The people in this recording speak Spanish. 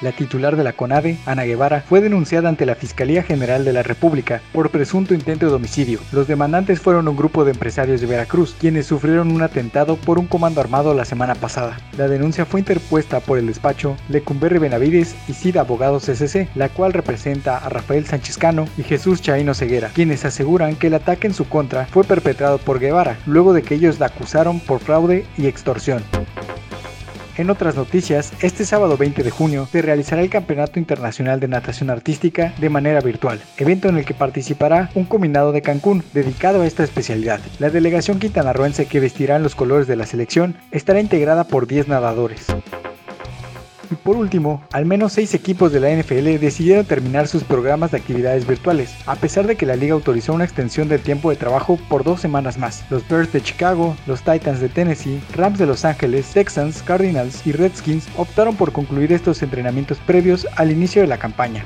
La titular de la CONADE, Ana Guevara, fue denunciada ante la Fiscalía General de la República por presunto intento de homicidio. Los demandantes fueron un grupo de empresarios de Veracruz, quienes sufrieron un atentado por un comando armado la semana pasada. La denuncia fue interpuesta por el despacho Lecumberri Benavides y CID Abogados SC, la cual representa a Rafael Sánchez Cano y Jesús Chaino Ceguera, quienes aseguran que el ataque en su contra fue perpetrado por Guevara, luego de que ellos la acusaron por fraude y extorsión. En otras noticias, este sábado 20 de junio se realizará el Campeonato Internacional de Natación Artística de manera virtual, evento en el que participará un combinado de Cancún dedicado a esta especialidad. La delegación quintanarroense que vestirá en los colores de la selección estará integrada por 10 nadadores. Y por último, al menos seis equipos de la NFL decidieron terminar sus programas de actividades virtuales, a pesar de que la liga autorizó una extensión del tiempo de trabajo por dos semanas más. Los Bears de Chicago, los Titans de Tennessee, Rams de Los Ángeles, Texans, Cardinals y Redskins optaron por concluir estos entrenamientos previos al inicio de la campaña.